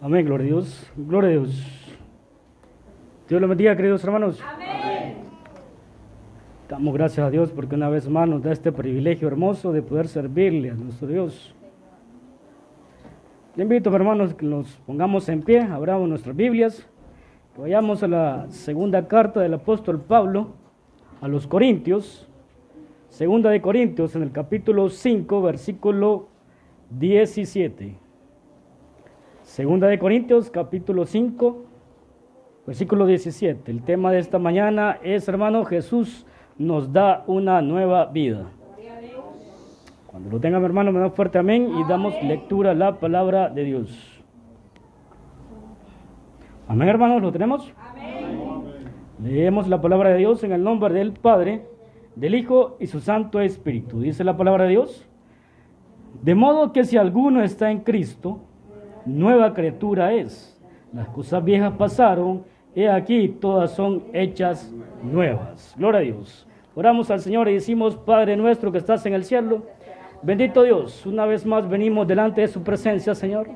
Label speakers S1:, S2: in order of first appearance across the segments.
S1: Amén, gloria a Dios. Gloria a Dios. Dios le bendiga, queridos hermanos.
S2: Amén.
S1: Damos gracias a Dios porque una vez más nos da este privilegio hermoso de poder servirle a nuestro Dios. Le invito, hermanos, que nos pongamos en pie, abramos nuestras Biblias, que vayamos a la segunda carta del apóstol Pablo a los Corintios, segunda de Corintios, en el capítulo 5, versículo 17. Segunda de Corintios, capítulo 5, versículo 17. El tema de esta mañana es, hermano, Jesús nos da una nueva vida. Cuando lo tengan, hermano, me da fuerte amén y damos lectura a la palabra de Dios. Amén, hermanos, ¿lo tenemos? Leemos la palabra de Dios en el nombre del Padre, del Hijo y su Santo Espíritu. Dice la palabra de Dios. De modo que si alguno está en Cristo, nueva criatura es. Las cosas viejas pasaron, he aquí, todas son hechas nuevas. Gloria a Dios. Oramos al Señor y decimos, Padre nuestro que estás en el cielo, bendito Dios, una vez más venimos delante de su presencia, Señor.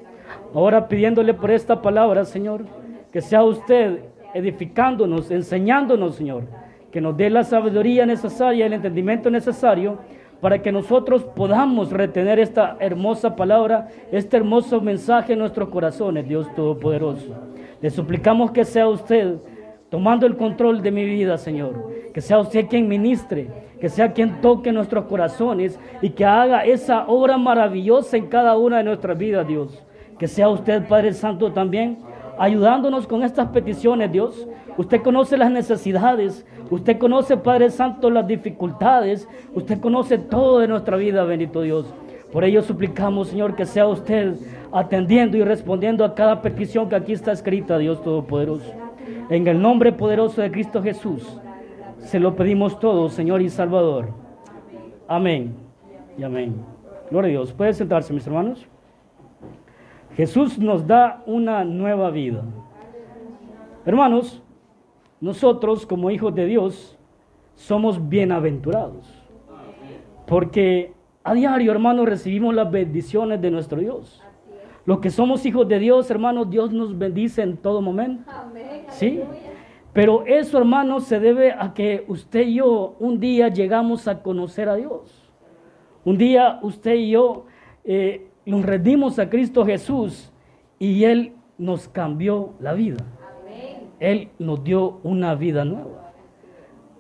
S1: Ahora pidiéndole por esta palabra, Señor, que sea usted edificándonos, enseñándonos, Señor, que nos dé la sabiduría necesaria, el entendimiento necesario para que nosotros podamos retener esta hermosa palabra, este hermoso mensaje en nuestros corazones, Dios Todopoderoso. Le suplicamos que sea usted tomando el control de mi vida, Señor. Que sea usted quien ministre, que sea quien toque nuestros corazones y que haga esa obra maravillosa en cada una de nuestras vidas, Dios. Que sea usted, Padre Santo, también ayudándonos con estas peticiones, Dios. Usted conoce las necesidades, usted conoce, Padre Santo, las dificultades, usted conoce todo de nuestra vida, bendito Dios. Por ello suplicamos, Señor, que sea usted atendiendo y respondiendo a cada petición que aquí está escrita, Dios Todopoderoso. En el nombre poderoso de Cristo Jesús, se lo pedimos todo, Señor y Salvador. Amén y amén. Gloria a Dios. ¿Puede sentarse, mis hermanos? Jesús nos da una nueva vida. Hermanos, nosotros como hijos de Dios somos bienaventurados. Porque a diario, hermanos, recibimos las bendiciones de nuestro Dios. Los que somos hijos de Dios, hermanos, Dios nos bendice en todo momento. ¿Sí? Pero eso, hermanos, se debe a que usted y yo un día llegamos a conocer a Dios. Un día usted y yo eh, nos rendimos a Cristo Jesús y Él nos cambió la vida. Él nos dio una vida nueva.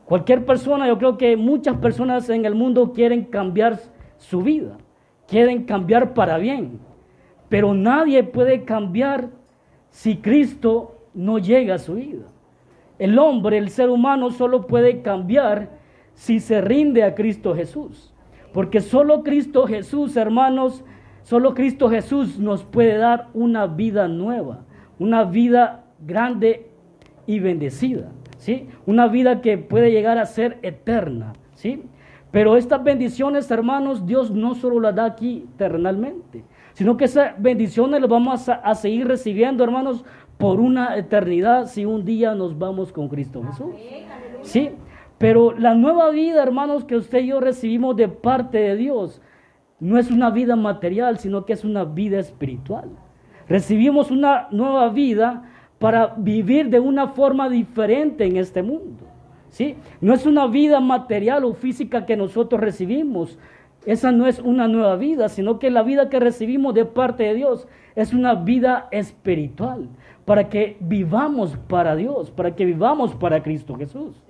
S1: Cualquier persona, yo creo que muchas personas en el mundo quieren cambiar su vida, quieren cambiar para bien, pero nadie puede cambiar si Cristo no llega a su vida. El hombre, el ser humano, solo puede cambiar si se rinde a Cristo Jesús. Porque solo Cristo Jesús, hermanos, Solo Cristo Jesús nos puede dar una vida nueva, una vida grande y bendecida, ¿sí? Una vida que puede llegar a ser eterna, ¿sí? Pero estas bendiciones, hermanos, Dios no solo las da aquí eternamente, sino que esas bendiciones las vamos a, a, seguir recibiendo, hermanos, por una eternidad si un día nos vamos con Cristo Jesús. ¿Sí? Pero la nueva vida, hermanos, que usted y yo recibimos de parte de Dios, no es una vida material, sino que es una vida espiritual. Recibimos una nueva vida para vivir de una forma diferente en este mundo. ¿sí? No es una vida material o física que nosotros recibimos. Esa no es una nueva vida, sino que la vida que recibimos de parte de Dios es una vida espiritual, para que vivamos para Dios, para que vivamos para Cristo Jesús.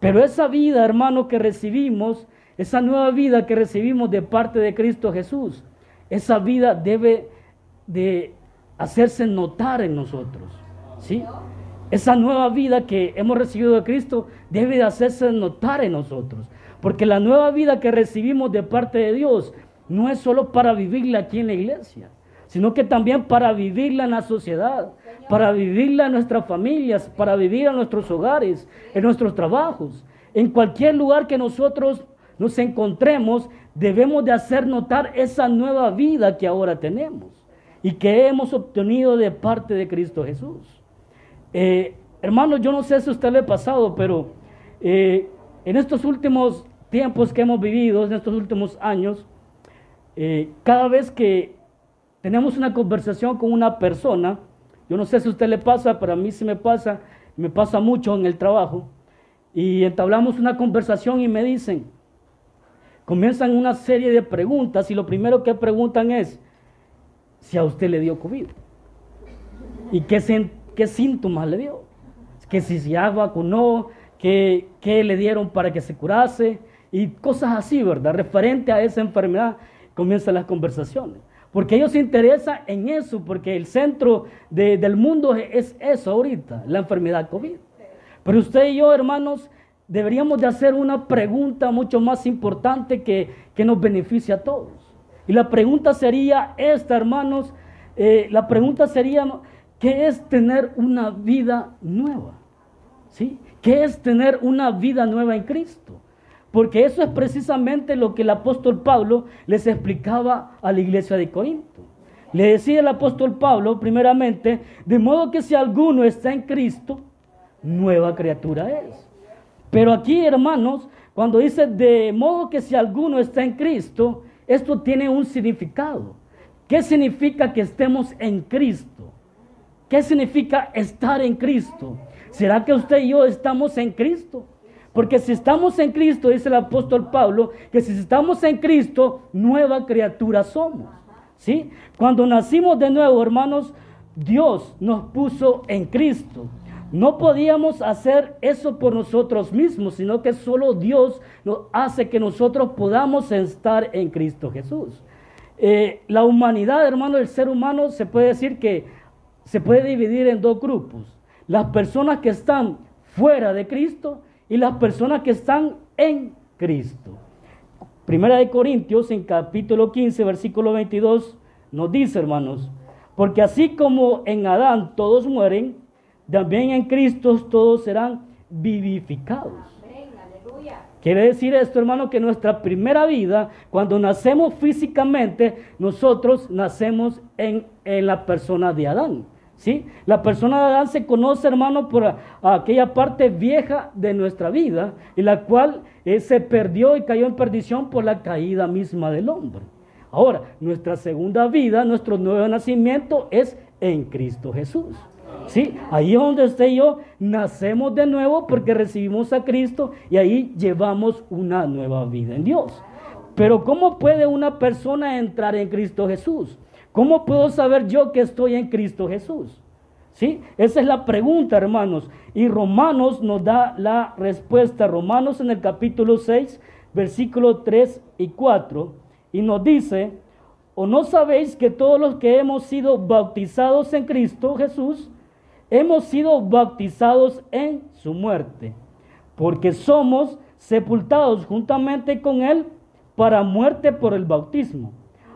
S1: Pero esa vida, hermano, que recibimos esa nueva vida que recibimos de parte de Cristo Jesús, esa vida debe de hacerse notar en nosotros. ¿sí? Esa nueva vida que hemos recibido de Cristo debe de hacerse notar en nosotros. Porque la nueva vida que recibimos de parte de Dios no es solo para vivirla aquí en la iglesia, sino que también para vivirla en la sociedad, para vivirla en nuestras familias, para vivir en nuestros hogares, en nuestros trabajos, en cualquier lugar que nosotros nos encontremos, debemos de hacer notar esa nueva vida que ahora tenemos y que hemos obtenido de parte de Cristo Jesús. Eh, hermanos, yo no sé si a usted le ha pasado, pero eh, en estos últimos tiempos que hemos vivido, en estos últimos años, eh, cada vez que tenemos una conversación con una persona, yo no sé si a usted le pasa, pero a mí sí me pasa, me pasa mucho en el trabajo, y entablamos una conversación y me dicen, comienzan una serie de preguntas y lo primero que preguntan es si a usted le dio COVID y qué, síntomas le dio, que si se vacunó, que, qué le dieron para que se curase y cosas así, ¿verdad? Referente a esa enfermedad comienzan las conversaciones. Porque ellos se interesan en eso, porque el centro del mundo es eso ahorita, la enfermedad COVID. Pero usted y yo, hermanos, deberíamos de hacer una pregunta mucho más importante que, que nos beneficie a todos. Y la pregunta sería esta, hermanos, eh, la pregunta sería, ¿qué es tener una vida nueva? ¿Sí? ¿Qué es tener una vida nueva en Cristo? Porque eso es precisamente lo que el apóstol Pablo les explicaba a la iglesia de Corinto. Le decía el apóstol Pablo, primeramente, de modo que si alguno está en Cristo, nueva criatura es. Pero aquí, hermanos, cuando dice de modo que si alguno está en Cristo, esto tiene un significado. ¿Qué significa que estemos en Cristo? ¿Qué significa estar en Cristo? ¿Será que usted y yo estamos en Cristo? Porque si estamos en Cristo, dice el apóstol Pablo, que si estamos en Cristo, nueva criatura somos. ¿Sí? Cuando nacimos de nuevo, hermanos, Dios nos puso en Cristo. No podíamos hacer eso por nosotros mismos, sino que solo Dios nos hace que nosotros podamos estar en Cristo Jesús. Eh, la humanidad, hermano, el ser humano se puede decir que se puede dividir en dos grupos. Las personas que están fuera de Cristo y las personas que están en Cristo. Primera de Corintios en capítulo 15, versículo 22 nos dice, hermanos, porque así como en Adán todos mueren, también en Cristo todos serán vivificados. Quiere decir esto, hermano, que nuestra primera vida, cuando nacemos físicamente, nosotros nacemos en, en la persona de Adán. ¿sí? La persona de Adán se conoce, hermano, por aquella parte vieja de nuestra vida, y la cual eh, se perdió y cayó en perdición por la caída misma del hombre. Ahora, nuestra segunda vida, nuestro nuevo nacimiento es en Cristo Jesús. ¿Sí? Ahí es donde usted y yo nacemos de nuevo porque recibimos a Cristo y ahí llevamos una nueva vida en Dios. Pero ¿cómo puede una persona entrar en Cristo Jesús? ¿Cómo puedo saber yo que estoy en Cristo Jesús? ¿Sí? Esa es la pregunta, hermanos. Y Romanos nos da la respuesta. Romanos en el capítulo 6, versículos 3 y 4. Y nos dice, ¿o no sabéis que todos los que hemos sido bautizados en Cristo Jesús, hemos sido bautizados en su muerte? Porque somos sepultados juntamente con Él para muerte por el bautismo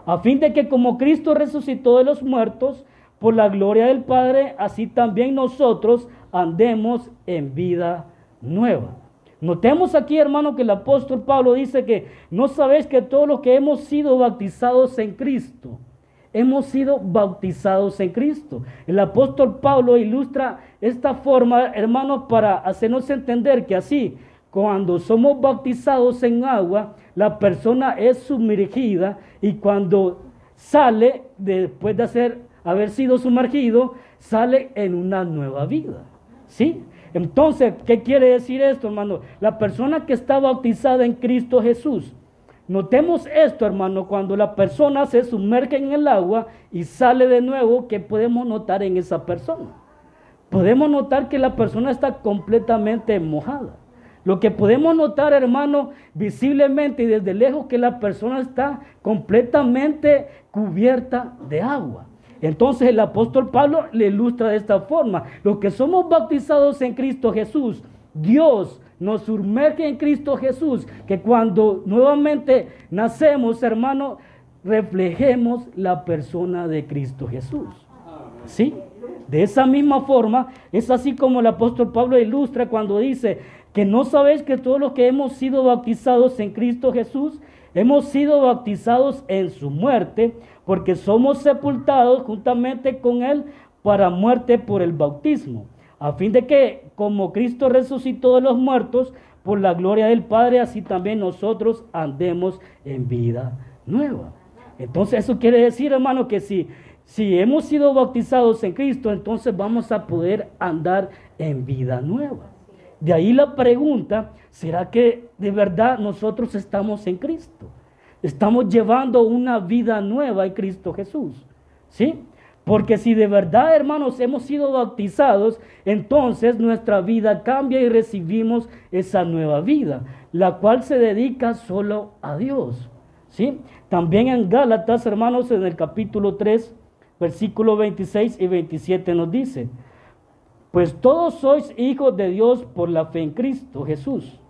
S1: a fin de que como Cristo resucitó de los muertos, por la gloria del Padre, así también nosotros andemos en vida nueva. Notemos aquí, hermano, que el apóstol Pablo dice que no sabéis que todos los que hemos sido bautizados en Cristo, hemos sido bautizados en Cristo. El apóstol Pablo ilustra esta forma, hermano, para hacernos entender que así, cuando somos bautizados en agua, la persona es sumergida y cuando sale, después de haber sido sumergido, sale en una nueva vida. ¿Sí? Entonces, ¿qué quiere decir esto, hermano? La persona que está bautizada en Cristo Jesús. Notemos esto, hermano, cuando la persona se sumerge en el agua y sale de nuevo, ¿qué podemos notar en esa persona? Podemos notar que la persona está completamente mojada. Lo que podemos notar, hermano, visiblemente y desde lejos, que la persona está completamente cubierta de agua. Entonces el apóstol Pablo le ilustra de esta forma. Los que somos bautizados en Cristo Jesús, Dios nos sumerge en Cristo Jesús, que cuando nuevamente nacemos, hermano, reflejemos la persona de Cristo Jesús. ¿Sí? De esa misma forma, es así como el apóstol Pablo ilustra cuando dice, que no sabéis que todos los que hemos sido bautizados en Cristo Jesús, hemos sido bautizados en su muerte, porque somos sepultados juntamente con Él para muerte por el bautismo, a fin de que como Cristo resucitó de los muertos, por la gloria del Padre, así también nosotros andemos en vida nueva. Entonces eso quiere decir, hermano, que si, si hemos sido bautizados en Cristo, entonces vamos a poder andar en vida nueva. De ahí la pregunta, ¿será que de verdad nosotros estamos en Cristo? Estamos llevando una vida nueva en Cristo Jesús. ¿Sí? Porque si de verdad, hermanos, hemos sido bautizados, entonces nuestra vida cambia y recibimos esa nueva vida, la cual se dedica solo a Dios. ¿Sí? También en Gálatas, hermanos, en el capítulo 3, versículo 26 y 27 nos dice, pues todos sois hijos de Dios por la fe en Cristo Jesús.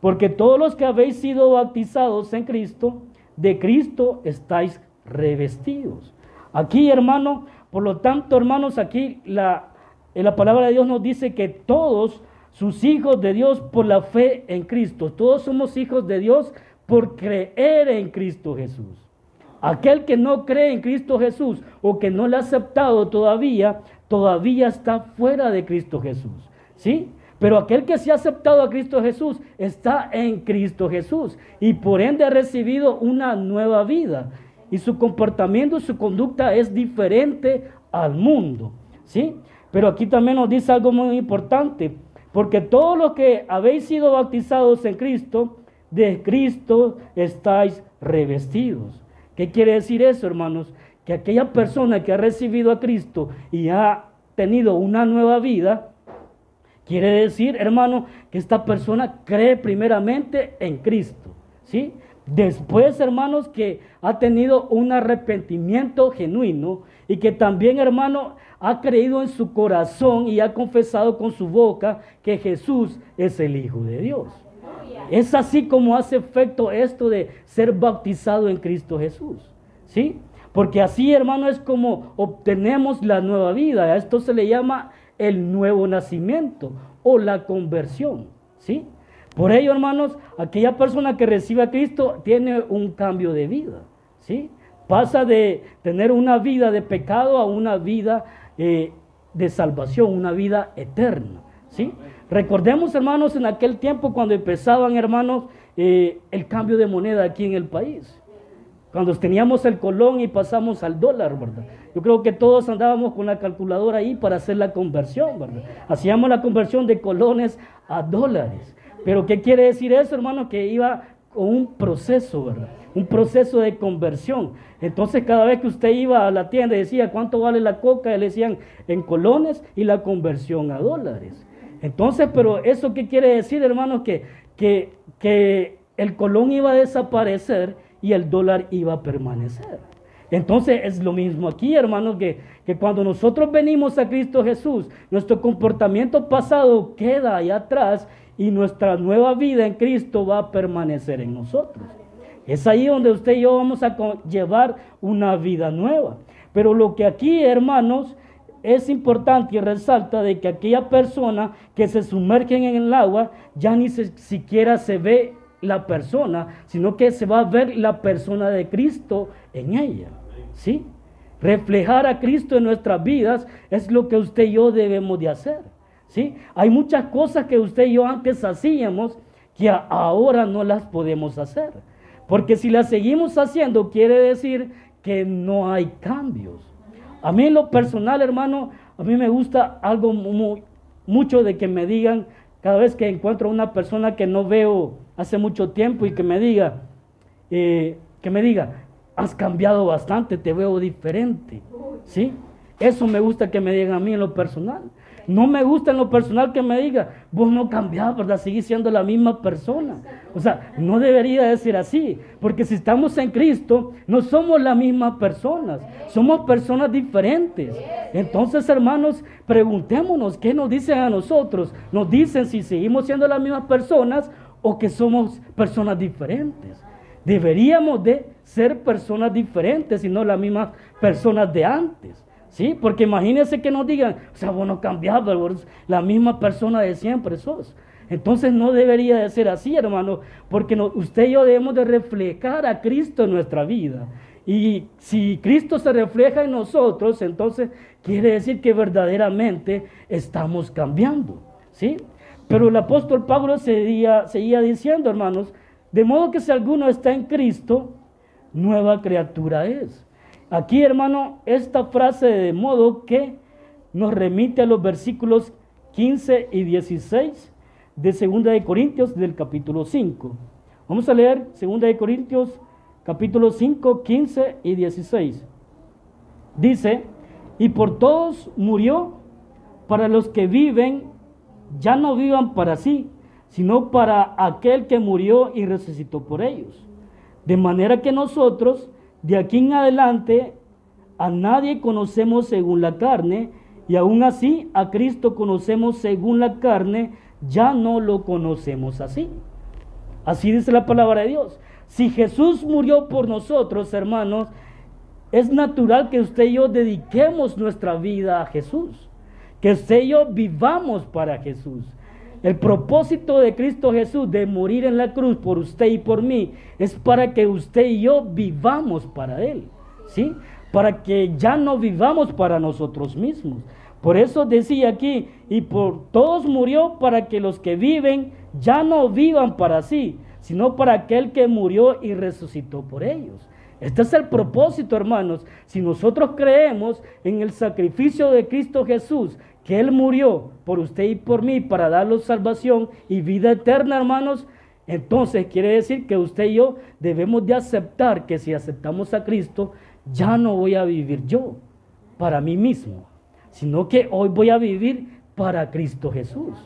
S1: Porque todos los que habéis sido bautizados en Cristo, de Cristo estáis revestidos. Aquí, hermano, por lo tanto, hermanos, aquí la, en la palabra de Dios nos dice que todos sus hijos de Dios por la fe en Cristo, todos somos hijos de Dios por creer en Cristo Jesús. Aquel que no cree en Cristo Jesús o que no le ha aceptado todavía, todavía está fuera de Cristo Jesús. ¿Sí? Pero aquel que se ha aceptado a Cristo Jesús está en Cristo Jesús y por ende ha recibido una nueva vida y su comportamiento, su conducta es diferente al mundo, ¿sí? Pero aquí también nos dice algo muy importante, porque todos los que habéis sido bautizados en Cristo, de Cristo estáis revestidos. ¿Qué quiere decir eso, hermanos? Que aquella persona que ha recibido a Cristo y ha tenido una nueva vida, quiere decir, hermano, que esta persona cree primeramente en Cristo, ¿sí? Después, hermanos, que ha tenido un arrepentimiento genuino y que también, hermano, ha creído en su corazón y ha confesado con su boca que Jesús es el Hijo de Dios. Es así como hace efecto esto de ser bautizado en Cristo Jesús. ¿Sí? Porque así, hermano, es como obtenemos la nueva vida. A esto se le llama el nuevo nacimiento o la conversión. ¿Sí? Por ello, hermanos, aquella persona que recibe a Cristo tiene un cambio de vida, ¿sí? Pasa de tener una vida de pecado a una vida eh, de salvación, una vida eterna, ¿sí? Recordemos, hermanos, en aquel tiempo cuando empezaban, hermanos, eh, el cambio de moneda aquí en el país. Cuando teníamos el colón y pasamos al dólar, ¿verdad? Yo creo que todos andábamos con la calculadora ahí para hacer la conversión, ¿verdad? Hacíamos la conversión de colones a dólares. Pero ¿qué quiere decir eso, hermano? Que iba con un proceso, ¿verdad? Un proceso de conversión. Entonces cada vez que usted iba a la tienda y decía cuánto vale la coca, le decían en colones y la conversión a dólares. Entonces, pero eso qué quiere decir, hermano, que, que, que el colón iba a desaparecer y el dólar iba a permanecer. Entonces es lo mismo aquí, hermanos, que, que, cuando nosotros venimos a Cristo Jesús, nuestro comportamiento pasado queda ahí atrás y nuestra nueva vida en Cristo va a permanecer en nosotros. Es ahí donde usted y yo vamos a llevar una vida nueva. Pero lo que aquí, hermanos, es importante y resalta de que aquella persona que se sumerge en el agua ya ni siquiera se ve la persona, sino que se va a ver la persona de Cristo en ella. ¿Sí? Reflejar a Cristo en nuestras vidas es lo que usted y yo debemos de hacer. ¿Sí? Hay muchas cosas que usted y yo antes hacíamos que ahora no las podemos hacer. Porque si las seguimos haciendo, quiere decir que no hay cambios. A mí en lo personal, hermano, a mí me gusta algo mucho de que me digan, cada vez que encuentro a una persona que no veo hace mucho tiempo y que me diga, eh, que me diga, has cambiado bastante, te veo diferente. ¿Sí? Eso me gusta que me digan a mí en lo personal. No me gusta en lo personal que me diga, vos no cambiás, ¿verdad? Seguís siendo la misma persona. O sea, no debería de ser así, porque si estamos en Cristo, no somos las mismas personas, somos personas diferentes. Entonces, hermanos, preguntémonos qué nos dicen a nosotros. Nos dicen si seguimos siendo las mismas personas o que somos personas diferentes. Deberíamos de ser personas diferentes y no las mismas personas de antes. Sí, porque imagínense que nos digan, o sea, vos no la misma persona de siempre sos. Entonces no debería de ser así, hermano, porque usted y yo debemos de reflejar a Cristo en nuestra vida. Y si Cristo se refleja en nosotros, entonces quiere decir que verdaderamente estamos cambiando, ¿sí? Pero el apóstol Pablo seguía diciendo, hermanos, de modo que si alguno está en Cristo, nueva criatura es. Aquí, hermano, esta frase de modo que nos remite a los versículos 15 y 16 de 2 de Corintios del capítulo 5. Vamos a leer 2 de Corintios capítulo 5, 15 y 16. Dice, y por todos murió para los que viven, ya no vivan para sí, sino para aquel que murió y resucitó por ellos. De manera que nosotros, de aquí en adelante, a nadie conocemos según la carne, y aún así a Cristo conocemos según la carne, ya no lo conocemos así. Así dice la palabra de Dios. Si Jesús murió por nosotros, hermanos, es natural que usted y yo dediquemos nuestra vida a Jesús. Que usted y yo vivamos para Jesús. El propósito de Cristo Jesús de morir en la cruz por usted y por mí es para que usted y yo vivamos para Él. ¿Sí? Para que ya no vivamos para nosotros mismos. Por eso decía aquí, y por todos murió para que los que viven ya no vivan para sí, sino para aquel que murió y resucitó por ellos. Este es el propósito, hermanos. Si nosotros creemos en el sacrificio de Cristo Jesús, que Él murió por usted y por mí para darnos salvación y vida eterna, hermanos, entonces quiere decir que usted y yo debemos de aceptar que si aceptamos a Cristo, ya no voy a vivir yo para mí mismo, sino que hoy voy a vivir para Cristo Jesús.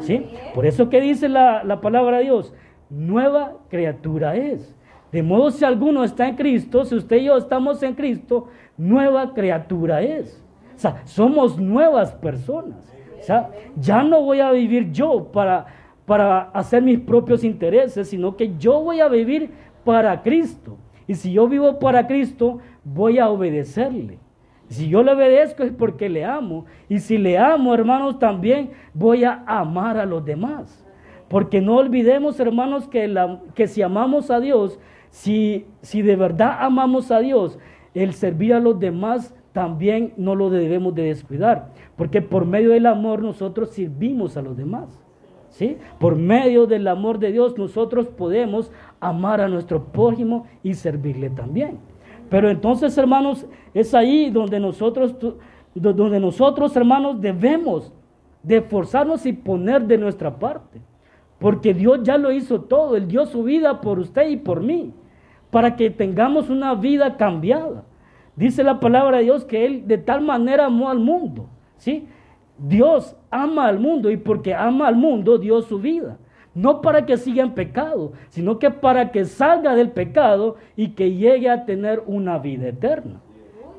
S1: ¿Sí? Por eso que dice la, la palabra de Dios, nueva criatura es. De modo si alguno está en Cristo, si usted y yo estamos en Cristo, nueva criatura es. O sea, somos nuevas personas. O sea, ya no voy a vivir yo para, para hacer mis propios intereses, sino que yo voy a vivir para Cristo. Y si yo vivo para Cristo, voy a obedecerle. Si yo le obedezco es porque le amo. Y si le amo, hermanos, también voy a amar a los demás. Porque no olvidemos, hermanos, que, la, que si amamos a Dios, si, si de verdad amamos a Dios, el servir a los demás también no lo debemos de descuidar, porque por medio del amor nosotros servimos a los demás. ¿sí? Por medio del amor de Dios nosotros podemos amar a nuestro prójimo y servirle también. Pero entonces, hermanos, es ahí donde nosotros, donde nosotros, hermanos, debemos de esforzarnos y poner de nuestra parte. Porque Dios ya lo hizo todo. Él dio su vida por usted y por mí. Para que tengamos una vida cambiada. Dice la palabra de Dios que Él de tal manera amó al mundo. ¿sí? Dios ama al mundo y porque ama al mundo dio su vida. No para que siga en pecado, sino que para que salga del pecado y que llegue a tener una vida eterna.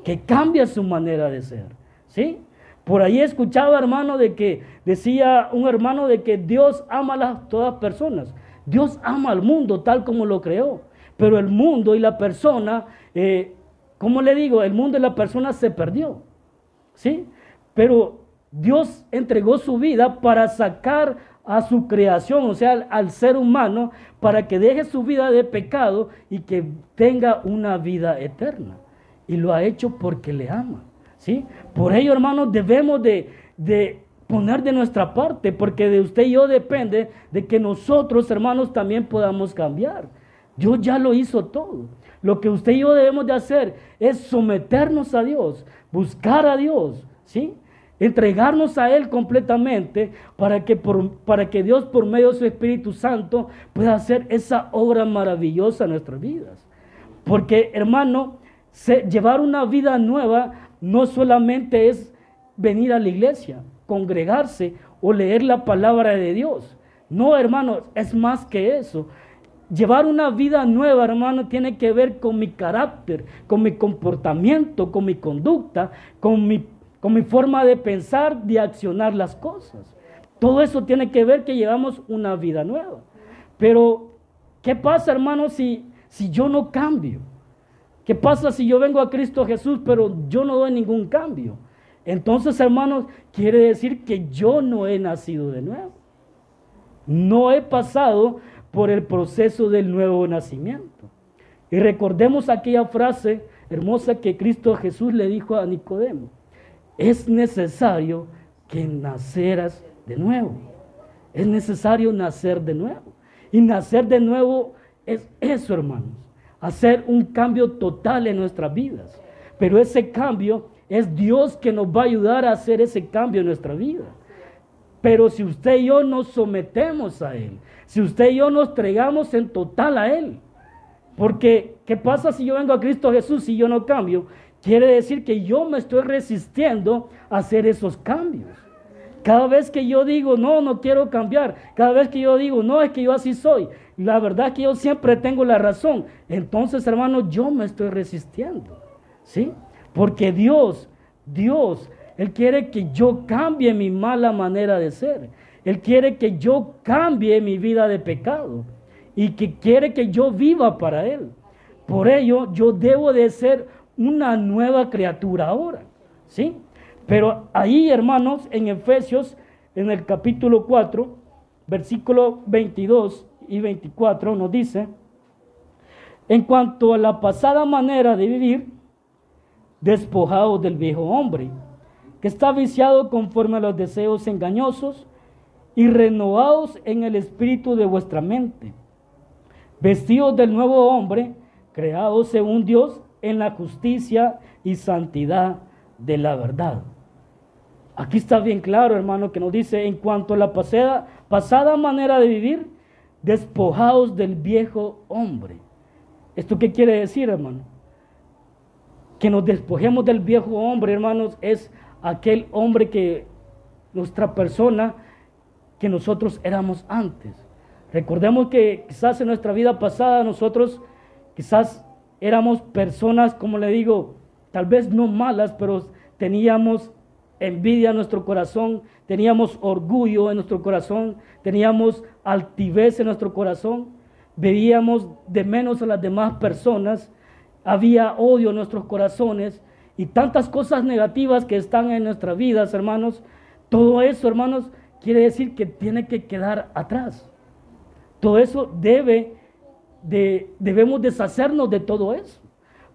S1: Que cambie su manera de ser. ¿sí? Por ahí escuchaba, hermano, de que decía un hermano de que Dios ama a todas personas. Dios ama al mundo tal como lo creó. Pero el mundo y la persona, eh, ¿cómo le digo? El mundo y la persona se perdió. ¿Sí? Pero Dios entregó su vida para sacar a su creación, o sea, al ser humano, para que deje su vida de pecado y que tenga una vida eterna. Y lo ha hecho porque le ama. ¿Sí? Por ello, hermanos, debemos de, de poner de nuestra parte, porque de usted y yo depende de que nosotros, hermanos, también podamos cambiar. Dios ya lo hizo todo. Lo que usted y yo debemos de hacer es someternos a Dios, buscar a Dios, ¿sí? Entregarnos a Él completamente para que, para que Dios por medio de su Espíritu Santo pueda hacer esa obra maravillosa en nuestras vidas. Porque, hermano, llevar una vida nueva no solamente es venir a la iglesia, congregarse o leer la palabra de Dios. No, hermanos, es más que eso. Llevar una vida nueva, hermano, tiene que ver con mi carácter, con mi comportamiento, con mi conducta, con mi, forma de pensar, de accionar las cosas. Todo eso tiene que ver que llevamos una vida nueva. Pero, ¿qué pasa, hermano, si yo no cambio? ¿Qué pasa si yo vengo a Cristo Jesús, pero yo no doy ningún cambio? Entonces, hermanos, quiere decir que yo no he nacido de nuevo. No he pasado por el proceso del nuevo nacimiento. Y recordemos aquella frase hermosa que Cristo Jesús le dijo a Nicodemo. Es necesario que naceras de nuevo. Es necesario nacer de nuevo. Y nacer de nuevo es eso, hermanos hacer un cambio total en nuestras vidas. Pero ese cambio es Dios que nos va a ayudar a hacer ese cambio en nuestra vida. Pero si usted y yo nos sometemos a Él, si usted y yo nos entregamos en total a Él, porque ¿qué pasa si yo vengo a Cristo Jesús y yo no cambio? Quiere decir que yo me estoy resistiendo a hacer esos cambios. Cada vez que yo digo, no, no quiero cambiar, cada vez que yo digo, no, es que yo así soy, la verdad que yo siempre tengo la razón, entonces hermano, yo me estoy resistiendo. ¿Sí? Porque Dios, Dios, Él quiere que yo cambie mi mala manera de ser. Él quiere que yo cambie mi vida de pecado y que quiere que yo viva para Él. Por ello, yo debo de ser una nueva criatura ahora. ¿Sí? Pero ahí, hermanos, en Efesios, en el capítulo 4, versículo 22 y 24, nos dice, en cuanto a la pasada manera de vivir, despojados del viejo hombre, que está viciado conforme a los deseos engañosos y renovados en el espíritu de vuestra mente, vestidos del nuevo hombre, creados según Dios en la justicia y santidad de la verdad. Aquí está bien claro, hermano, que nos dice, en cuanto a la pasada, pasada manera de vivir, despojados del viejo hombre. ¿Esto qué quiere decir, hermano? Que nos despojemos del viejo hombre, hermanos, es aquel hombre que nuestra persona que nosotros éramos antes. Recordemos que quizás en nuestra vida pasada nosotros quizás éramos personas, como le digo, tal vez no malas, pero teníamos envidia en nuestro corazón, teníamos orgullo en nuestro corazón, teníamos altivez en nuestro corazón, veíamos de menos a las demás personas, había odio en nuestros corazones y tantas cosas negativas que están en nuestras vidas, hermanos. Todo eso, hermanos, quiere decir que tiene que quedar atrás. Todo eso debe de, debemos deshacernos de todo eso.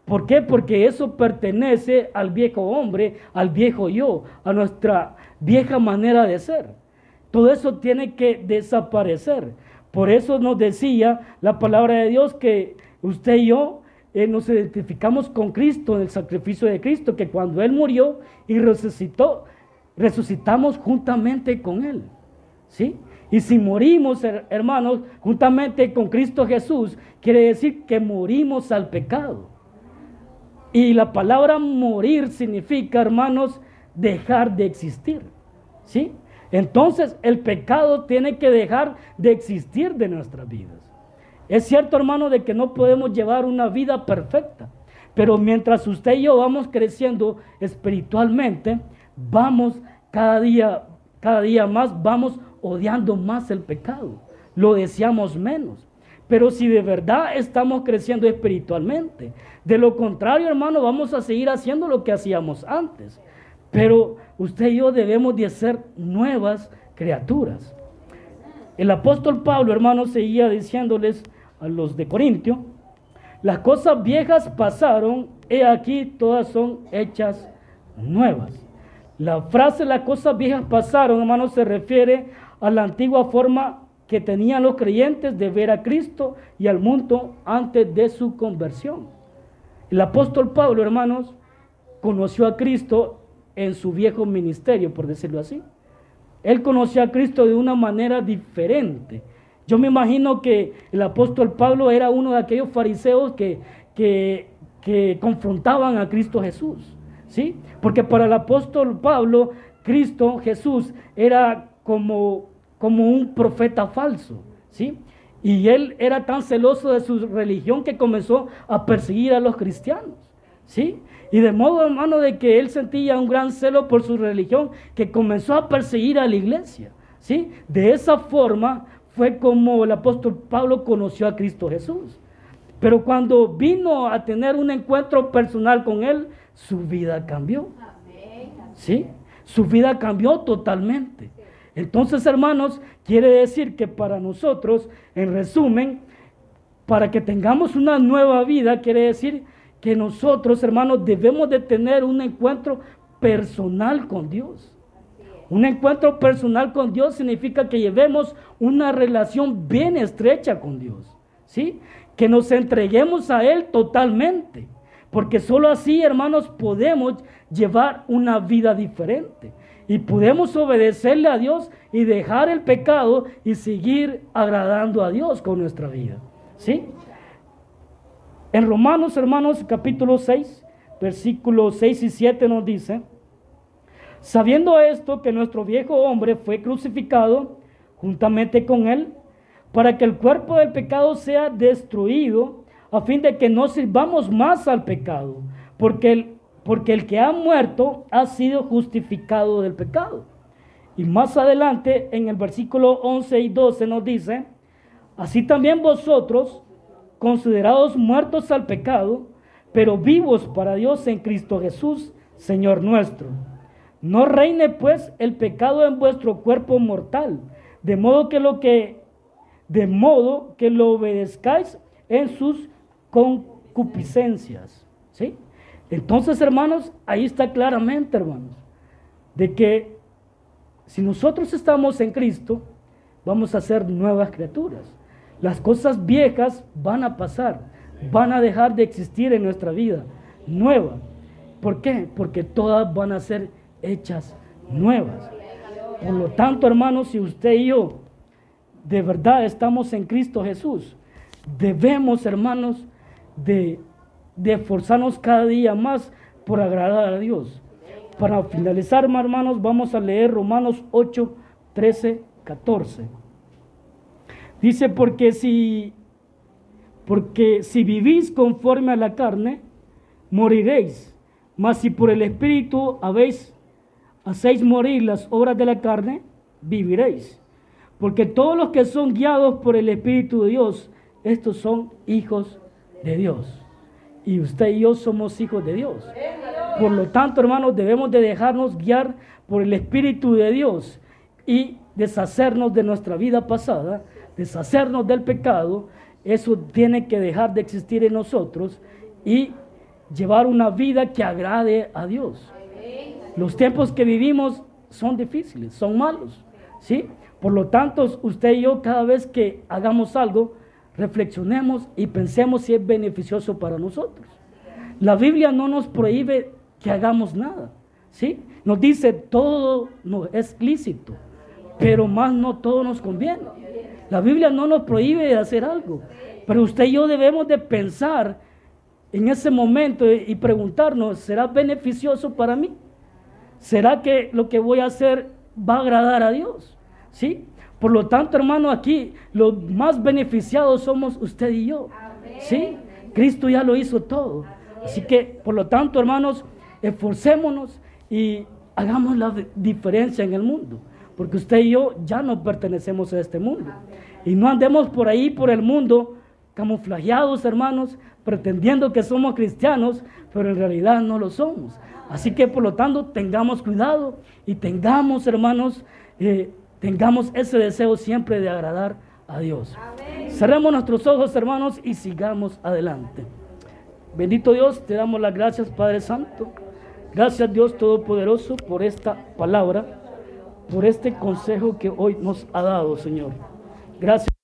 S1: ¿Por qué? Porque eso pertenece al viejo hombre, al viejo yo, a nuestra vieja manera de ser. Todo eso tiene que desaparecer. Por eso nos decía la palabra de Dios que usted y yo eh, nos identificamos con Cristo en el sacrificio de Cristo, que cuando Él murió y resucitó, resucitamos juntamente con Él. ¿Sí? Y si morimos, hermanos, juntamente con Cristo Jesús, quiere decir que morimos al pecado. Y la palabra morir significa, hermanos, dejar de existir. ¿Sí? Entonces el pecado tiene que dejar de existir de nuestras vidas. Es cierto, hermano, de que no podemos llevar una vida perfecta. Pero mientras usted y yo vamos creciendo espiritualmente, vamos cada día, cada día más, vamos odiando más el pecado. Lo deseamos menos. Pero si de verdad estamos creciendo espiritualmente, de lo contrario, hermano, vamos a seguir haciendo lo que hacíamos antes. Pero usted y yo debemos de ser nuevas criaturas. El apóstol Pablo, hermano, seguía diciéndoles a los de Corintio, las cosas viejas pasaron, he aquí todas son hechas nuevas. La frase las cosas viejas pasaron, hermano, se refiere a la antigua forma que tenían los creyentes de ver a Cristo y al mundo antes de su conversión. El apóstol Pablo, hermanos, conoció a Cristo en su viejo ministerio, por decirlo así. Él conoció a Cristo de una manera diferente. Yo me imagino que el apóstol Pablo era uno de aquellos fariseos que, que, confrontaban a Cristo Jesús. ¿sí? Porque para el apóstol Pablo, Cristo Jesús era como como un profeta falso, ¿sí? Y él era tan celoso de su religión que comenzó a perseguir a los cristianos, ¿sí? Y de modo, hermano, de que él sentía un gran celo por su religión que comenzó a perseguir a la iglesia, ¿sí? De esa forma fue como el apóstol Pablo conoció a Cristo Jesús. Pero cuando vino a tener un encuentro personal con él, su vida cambió. ¿Sí? Su vida cambió totalmente. Entonces, hermanos, quiere decir que para nosotros, en resumen, para que tengamos una nueva vida, quiere decir que nosotros, hermanos, debemos de tener un encuentro personal con Dios. Un encuentro personal con Dios significa que llevemos una relación bien estrecha con Dios. ¿Sí? que nos entreguemos a Él totalmente. Porque solo así, hermanos, podemos llevar una vida diferente. Y podemos obedecerle a Dios y dejar el pecado y seguir agradando a Dios con nuestra vida. ¿Sí? En Romanos, hermanos, capítulo 6, versículos 6 y 7 nos dice, sabiendo esto que nuestro viejo hombre fue crucificado juntamente con él, para que el cuerpo del pecado sea destruido, a fin de que no sirvamos más al pecado, porque el, porque el que ha muerto ha sido justificado del pecado. Y más adelante, en el versículo 11 y 12 nos dice, así también vosotros, considerados muertos al pecado, pero vivos para Dios en Cristo Jesús, Señor nuestro. No reine pues el pecado en vuestro cuerpo mortal, de modo que lo que de modo que lo obedezcáis en sus concupiscencias. ¿Sí? Entonces, hermanos, ahí está claramente, hermanos, de que si nosotros estamos en Cristo, vamos a ser nuevas criaturas. Las cosas viejas van a pasar, van a dejar de existir en nuestra vida, nueva. ¿Por qué? Porque todas van a ser hechas nuevas. Por lo tanto, hermanos, si usted y yo de verdad estamos en Cristo Jesús, debemos, hermanos, de, esforzarnos cada día más por agradar a Dios. Para finalizar, hermanos, vamos a leer Romanos 8, 13, 14. Dice, porque si, porque si vivís conforme a la carne, moriréis. Mas si por el Espíritu habéis, hacéis morir las obras de la carne, viviréis. Porque todos los que son guiados por el Espíritu de Dios, estos son hijos de Dios. Y usted y yo somos hijos de Dios. Por lo tanto, hermanos, debemos de dejarnos guiar por el Espíritu de Dios y deshacernos de nuestra vida pasada, deshacernos del pecado. Eso tiene que dejar de existir en nosotros y llevar una vida que agrade a Dios. Los tiempos que vivimos son difíciles, son malos, ¿sí? Por lo tanto, usted y yo cada vez que hagamos algo, reflexionemos y pensemos si es beneficioso para nosotros. La Biblia no nos prohíbe que hagamos nada, ¿sí? Nos dice todo es lícito, pero más no todo nos conviene. La Biblia no nos prohíbe de hacer algo, pero usted y yo debemos de pensar en ese momento y preguntarnos, ¿será beneficioso para mí? ¿Será que lo que voy a hacer va a agradar a Dios? ¿Sí? Por lo tanto, hermano, aquí los más beneficiados somos usted y yo. ¿Sí? Cristo ya lo hizo todo. Así que, por lo tanto, hermanos, esforcémonos y hagamos la diferencia en el mundo. Porque usted y yo ya no pertenecemos a este mundo. Y no andemos por ahí, por el mundo, camuflajeados, hermanos, pretendiendo que somos cristianos, pero en realidad no lo somos. Así que por lo tanto tengamos cuidado y tengamos, hermanos, eh, tengamos ese deseo siempre de agradar a Dios. Cerremos nuestros ojos, hermanos, y sigamos adelante. Bendito Dios, te damos las gracias, Padre Santo. Gracias, Dios Todopoderoso, por esta palabra, por este consejo que hoy nos ha dado, Señor. Gracias.